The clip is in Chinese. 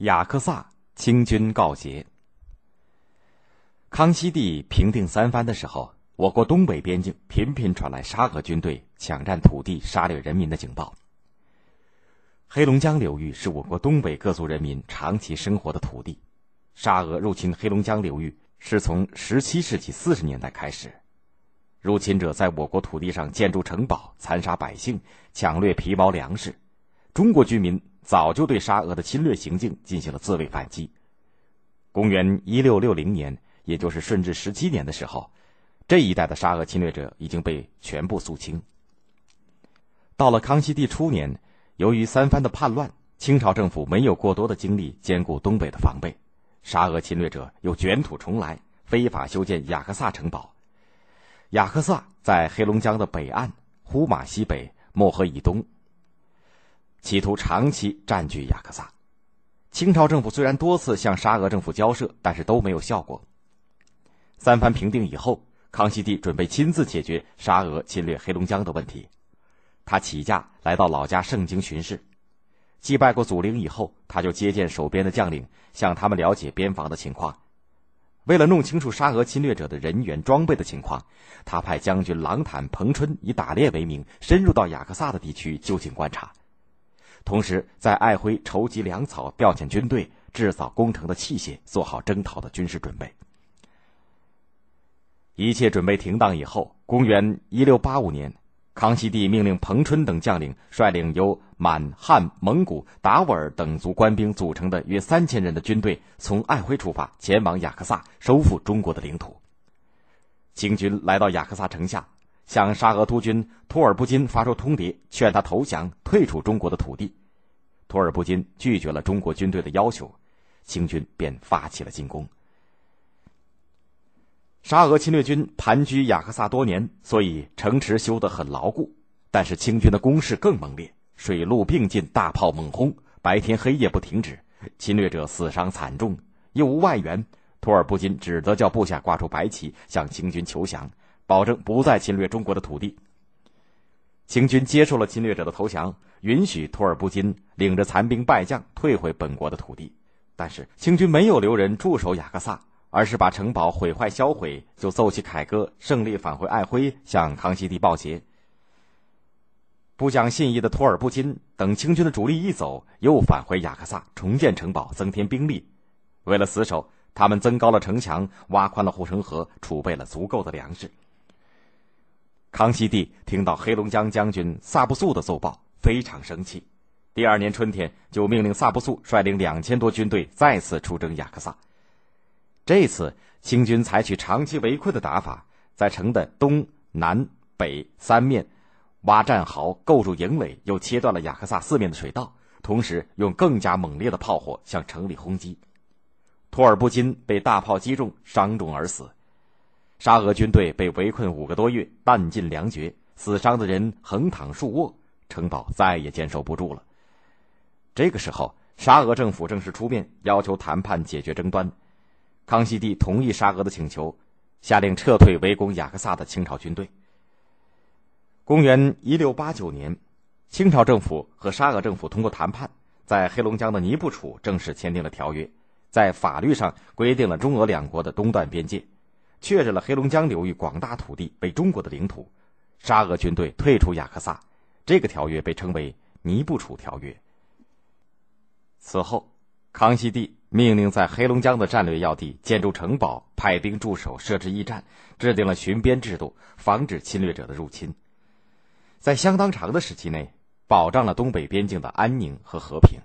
雅克萨清军告捷。康熙帝平定三藩的时候，我国东北边境频频传来沙俄军队抢占土地、杀掠人民的警报。黑龙江流域是我国东北各族人民长期生活的土地。沙俄入侵黑龙江流域是从17世纪40年代开始，入侵者在我国土地上建筑城堡、残杀百姓、抢掠皮毛粮食。中国居民早就对沙俄的侵略行径进行了自卫反击。公元1660年，也就是顺治十七年的时候，这一带的沙俄侵略者已经被全部肃清。到了康熙帝初年。由于三藩的叛乱，清朝政府没有过多的精力兼顾东北的防备，沙俄侵略者又卷土重来，非法修建雅克萨城堡。雅克萨在黑龙江的北岸，呼玛西北，漠河以东，企图长期占据雅克萨。清朝政府虽然多次向沙俄政府交涉，但是都没有效果。三藩平定以后，康熙帝准备亲自解决沙俄侵略黑龙江的问题。他起驾来到老家盛京巡视，祭拜过祖陵以后，他就接见守边的将领，向他们了解边防的情况。为了弄清楚沙俄侵略者的人员装备的情况，他派将军郎坦、彭春以打猎为名，深入到雅克萨的地区就近观察，同时在爱辉筹集粮草、调遣军队、制造攻城的器械，做好征讨的军事准备。一切准备停当以后，公元一六八五年。康熙帝命令彭春等将领率领由满、汉、蒙古、达斡尔等族官兵组成的约三千人的军队，从爱辉出发，前往雅克萨，收复中国的领土。清军来到雅克萨城下，向沙俄突军托尔布金发出通牒，劝他投降，退出中国的土地。托尔布金拒绝了中国军队的要求，清军便发起了进攻。沙俄侵略军盘踞雅克萨多年，所以城池修得很牢固。但是清军的攻势更猛烈，水陆并进，大炮猛轰，白天黑夜不停止，侵略者死伤惨重，又无外援。托尔布金只得叫部下挂出白旗，向清军求降，保证不再侵略中国的土地。清军接受了侵略者的投降，允许托尔布金领着残兵败将退回本国的土地。但是清军没有留人驻守雅克萨。而是把城堡毁坏销毁，就奏起凯歌，胜利返回爱辉，向康熙帝报捷。不讲信义的托尔布金等清军的主力一走，又返回雅克萨重建城堡，增添兵力。为了死守，他们增高了城墙，挖宽了护城河，储备了足够的粮食。康熙帝听到黑龙江将军萨布素的奏报，非常生气。第二年春天，就命令萨布素率领两千多军队再次出征雅克萨。这次清军采取长期围困的打法，在城的东南北三面挖战壕，构筑营垒，又切断了雅克萨四面的水道，同时用更加猛烈的炮火向城里轰击。托尔布金被大炮击中，伤重而死。沙俄军队被围困五个多月，弹尽粮绝，死伤的人横躺竖卧，城堡再也坚守不住了。这个时候，沙俄政府正式出面要求谈判解决争端。康熙帝同意沙俄的请求，下令撤退围攻雅克萨的清朝军队。公元一六八九年，清朝政府和沙俄政府通过谈判，在黑龙江的尼布楚正式签订了条约，在法律上规定了中俄两国的东段边界，确认了黑龙江流域广大土地为中国的领土，沙俄军队退出雅克萨。这个条约被称为《尼布楚条约》。此后，康熙帝。命令在黑龙江的战略要地建筑城堡，派兵驻守，设置驿站，制定了巡边制度，防止侵略者的入侵。在相当长的时期内，保障了东北边境的安宁和和平。